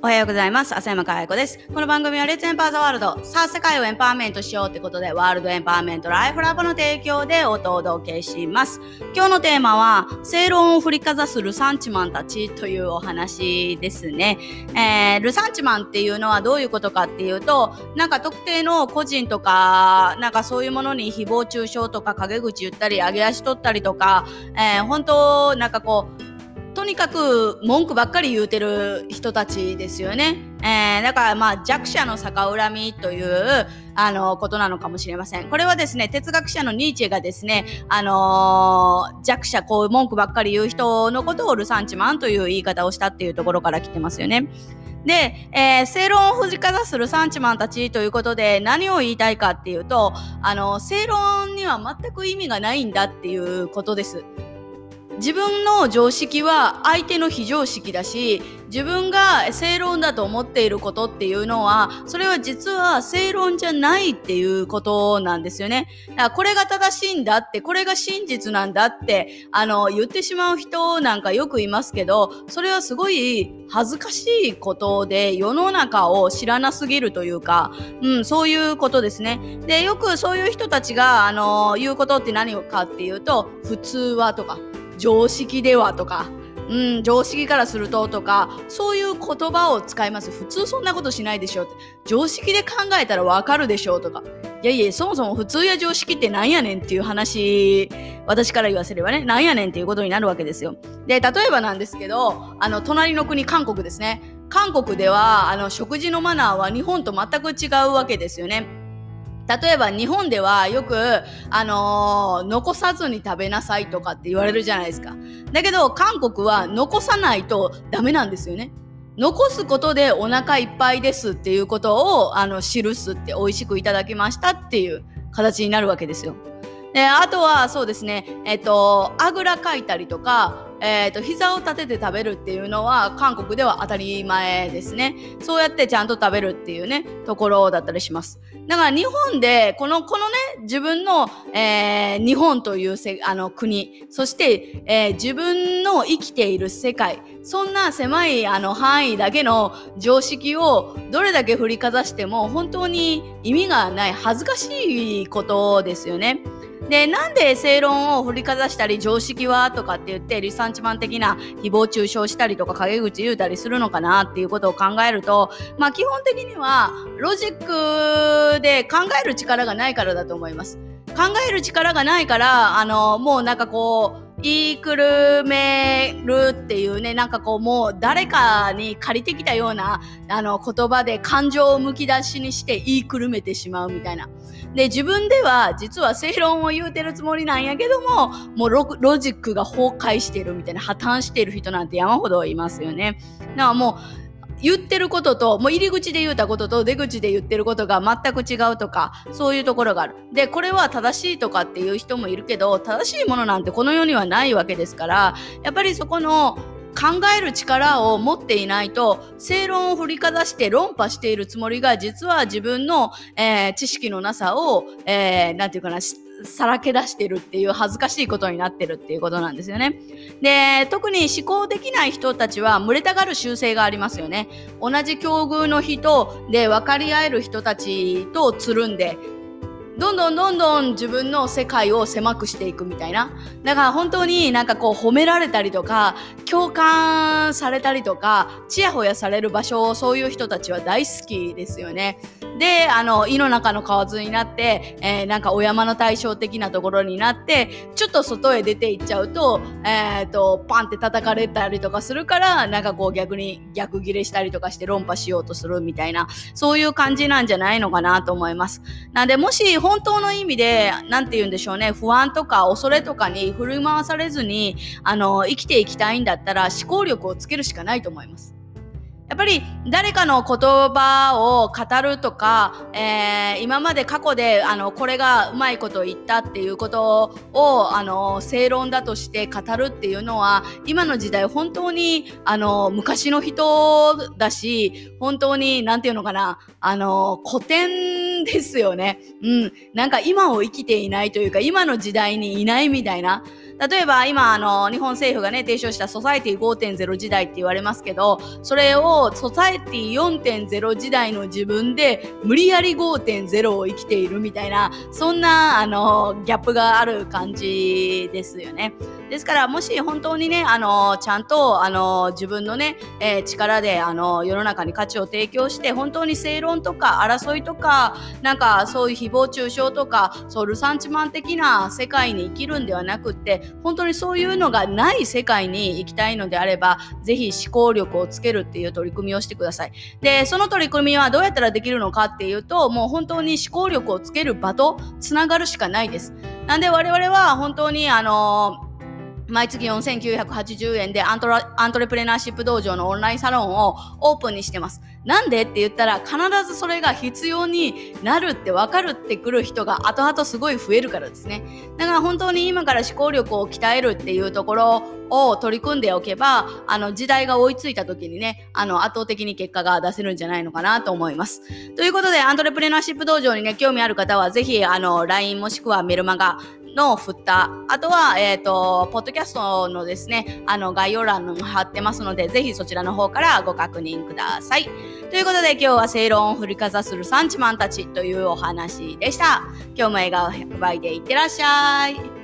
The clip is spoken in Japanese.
おはようございます。浅山かや子です。この番組はレッツエンパーザワールド。さあ、世界をエンパワーメントしようってことで、ワールドエンパワーメントライフラボの提供でお届けします。今日のテーマは、正論を振りかざすルサンチマンたちというお話ですね。えー、ルサンチマンっていうのはどういうことかっていうと、なんか特定の個人とか、なんかそういうものに誹謗中傷とか陰口言ったり、上げ足取ったりとか、えー、本当なんかこう、とにかく文句ばっかり言うてる人たちですよね。えー、だからまあ弱者の逆恨みというあのことなのかもしれません。これはですね、哲学者のニーチェがですね、あのー、弱者、こう文句ばっかり言う人のことをルサンチマンという言い方をしたっていうところから来てますよね。で、えー、正論を振りかざすルサンチマンたちということで何を言いたいかっていうと、あの、正論には全く意味がないんだっていうことです。自分の常識は相手の非常識だし自分が正論だと思っていることっていうのはそれは実は正論じゃないっていうことなんですよね。だからこれが正しいんだってこれが真実なんだってあの言ってしまう人なんかよくいますけどそれはすごい恥ずかしいことで世の中を知らなすぎるというか、うん、そういうことですね。でよくそういう人たちがあの言うことって何かっていうと普通はとか常識ではとか、うん、常識からするととか、そういう言葉を使います。普通そんなことしないでしょって。常識で考えたらわかるでしょうとか。いやいや、そもそも普通や常識ってなんやねんっていう話、私から言わせればね、なんやねんっていうことになるわけですよ。で、例えばなんですけど、あの、隣の国、韓国ですね。韓国では、あの、食事のマナーは日本と全く違うわけですよね。例えば日本ではよく、あのー、残さずに食べなさいとかって言われるじゃないですか。だけど韓国は残さないとダメなんですよね。残すことでお腹いっぱいですっていうことをあの記すって美味しくいただきましたっていう形になるわけですよ。であとはそうですね、えっと、あぐらかいたりとか、えっと、膝を立てて食べるっていうのは韓国では当たり前ですね。そうやってちゃんと食べるっていうね、ところだったりします。だから日本で、この、このね、自分の、えー、日本というせあの国、そして、えー、自分の生きている世界、そんな狭いあの範囲だけの常識をどれだけ振りかざしても本当に意味がない恥ずかしいことですよね。で、なんで正論を振りかざしたり常識はとかって言ってリサンチマン的な誹謗中傷したりとか陰口言うたりするのかなっていうことを考えると、まあ基本的にはロジックで考える力がないからだと思います。考える力がないから、あの、もうなんかこう、言いくるめるっていうね、なんかこうもう誰かに借りてきたようなあの言葉で感情をむき出しにして言いくるめてしまうみたいな。で、自分では実は正論を言うてるつもりなんやけども、もうロジックが崩壊してるみたいな、破綻してる人なんて山ほどいますよね。だからもう、言ってることと、もう入り口で言うたことと出口で言ってることが全く違うとか、そういうところがある。で、これは正しいとかっていう人もいるけど、正しいものなんてこの世にはないわけですから、やっぱりそこの考える力を持っていないと正論を振りかざして論破しているつもりが実は自分の、えー、知識のなさを、えー、なんていうかなさらけ出してるっていう恥ずかしいことになってるっていうことなんですよね。で、特に思考できない人たちは群れたがる習性がありますよね。同じ境遇の人で分かり合える人たちとつるんで、どんどんどんどん自分の世界を狭くしていくみたいな。だから本当になんかこう褒められたりとか、共感されたりとか、ちやほやされる場所をそういう人たちは大好きですよね。で、あの、胃の中の蛙になって、えー、なんかお山の対照的なところになって、ちょっと外へ出ていっちゃうと、えっ、ー、と、パンって叩かれたりとかするから、なんかこう逆に逆ギレしたりとかして論破しようとするみたいな、そういう感じなんじゃないのかなと思います。なんで、もし本当の意味で、なんて言うんでしょうね、不安とか恐れとかに振り回されずに、あの、生きていきたいんだったら思考力をつけるしかないと思います。やっぱり誰かの言葉を語るとか、えー、今まで過去であのこれがうまいこと言ったっていうことをあの正論だとして語るっていうのは今の時代本当にあの昔の人だし本当に何て言うのかなあの古典ですよね。うん。なんか今を生きていないというか今の時代にいないみたいな。例えば今、あの、日本政府がね、提唱したソサエティ5.0時代って言われますけど、それをソサエティ4.0時代の自分で無理やり5.0を生きているみたいな、そんな、あの、ギャップがある感じですよね。ですから、もし本当にね、あの、ちゃんと、あの、自分のね、えー、力で、あの、世の中に価値を提供して、本当に正論とか争いとか、なんかそういう誹謗中傷とか、そうルサンチマン的な世界に生きるんではなくって、本当にそういうのがない世界に行きたいのであれば、ぜひ思考力をつけるっていう取り組みをしてください。で、その取り組みはどうやったらできるのかっていうと、もう本当に思考力をつける場とつながるしかないです。なんで我々は本当にあの毎月4980円でアントアントレプレナーシップ道場のオンラインサロンをオープンにしてます。なんでって言ったら必ずそれが必要になるって分かるってくる人が後々すごい増えるからですね。だから本当に今から思考力を鍛えるっていうところを取り組んでおけば、あの時代が追いついた時にね、あの圧倒的に結果が出せるんじゃないのかなと思います。ということで、アントレプレナーシップ道場にね、興味ある方はぜひ、あの、LINE もしくはメルマガ、の振った。あとは、えっ、ー、と、ポッドキャストのですね、あの、概要欄に貼ってますので、ぜひそちらの方からご確認ください。ということで、今日は正論を振りかざするサンチマンたちというお話でした。今日も笑顔100倍でいってらっしゃい。